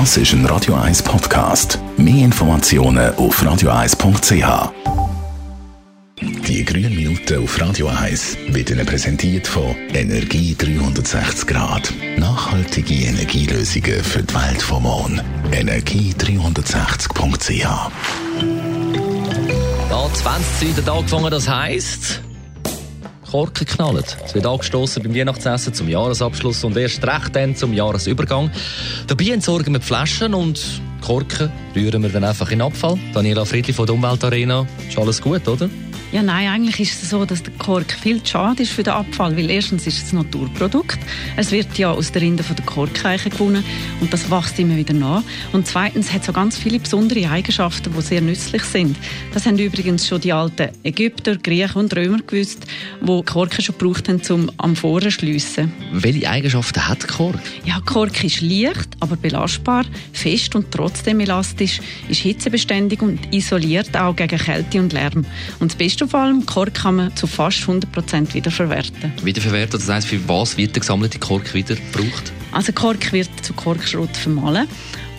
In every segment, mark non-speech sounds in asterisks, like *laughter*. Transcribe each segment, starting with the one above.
Das ist ein Radio 1 Podcast. Mehr Informationen auf radio1.ch. Die grünen Minuten auf Radio 1 werden Ihnen präsentiert von Energie 360 Grad. Nachhaltige Energielösungen für die Welt vom Morgen. Energie360.ch. Da 20 der Tag angefangen, das heisst. Korken knallen. Es wird angestoßen beim Weihnachtsessen zum Jahresabschluss und erst recht dann zum Jahresübergang. Dabei entsorgen wir die Flaschen und Korken rühren wir dann einfach in Abfall. Daniela Friedli von der Umweltarena. Ist alles gut, oder? Ja, nein, eigentlich ist es so, dass der Kork viel zu schade ist für den Abfall, weil erstens ist es ein Naturprodukt. Es wird ja aus der Rinde von der Korkeiche gewonnen und das wächst immer wieder nach. Und zweitens hat es auch ganz viele besondere Eigenschaften, die sehr nützlich sind. Das haben übrigens schon die alten Ägypter, Griechen und Römer gewusst, die Korken schon gebraucht haben, um Amphoren zu schliessen. Welche Eigenschaften hat Kork? Ja, Kork ist leicht, aber belastbar, fest und trotzdem elastisch, ist hitzebeständig und isoliert auch gegen Kälte und Lärm. Und das Beste auf allem, Kork kann man zu fast 100% wiederverwerten. Wiederverwertet, das heisst, für was wird der gesammelte Kork wieder gebraucht? Also Kork wird zu Korkschrott vermahlen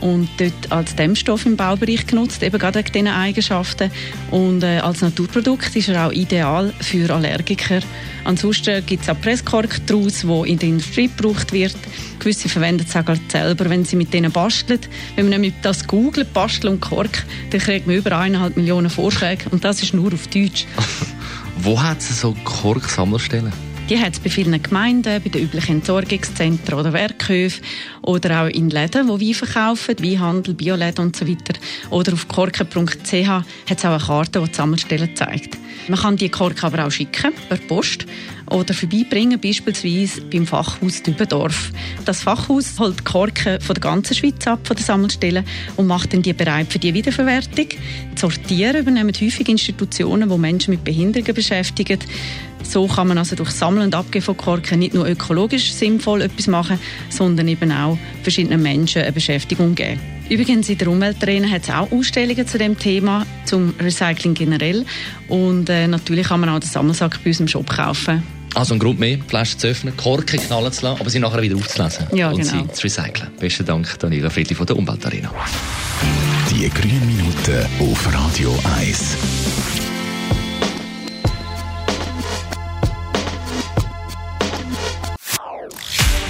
und dort als Dämmstoff im Baubereich genutzt, eben gerade wegen diesen Eigenschaften. Und äh, als Naturprodukt ist er auch ideal für Allergiker. Ansonsten gibt es auch Presskork daraus, der in der Industrie gebraucht wird. Gewisse verwenden es auch selber, wenn sie mit denen basteln. Wenn man nämlich das googelt, Bastel und Kork, dann kriegt man über eineinhalb Millionen Vorschläge und das ist nur auf Deutsch. *laughs* Wo hat es so Korksammelstellen? Die hat es bei vielen Gemeinden, bei den üblichen Entsorgungszentren oder Werkhöfen oder auch in Läden, die Wein verkaufen, Weinhandel, Bioläden und so weiter. Oder auf korken.ch hat es auch eine Karte, die die Sammelstellen zeigt. Man kann die Korken aber auch schicken, per Post oder vorbeibringen, beispielsweise beim Fachhaus Dübendorf. Das Fachhaus holt Korken von der ganzen Schweiz ab, von den Sammelstellen, und macht dann die bereit für die Wiederverwertung. Sortieren übernehmen häufig Institutionen, die Menschen mit Behinderungen beschäftigen. So kann man also durch Sammeln und Abgeben von Korken nicht nur ökologisch sinnvoll etwas machen, sondern eben auch verschiedenen Menschen eine Beschäftigung geben. Übrigens, in der Umweltarena hat es auch Ausstellungen zu dem Thema, zum Recycling generell. Und äh, natürlich kann man auch den Sammelsack bei uns im Shop kaufen. Also ein Grund mehr, die Flasche zu öffnen, Korken knallen zu lassen, aber sie nachher wieder aufzulesen Ja, und genau. sie zu recyceln. Besten Dank, Daniela Friedli von der Umweltarena. Die grünen Minuten auf Radio 1.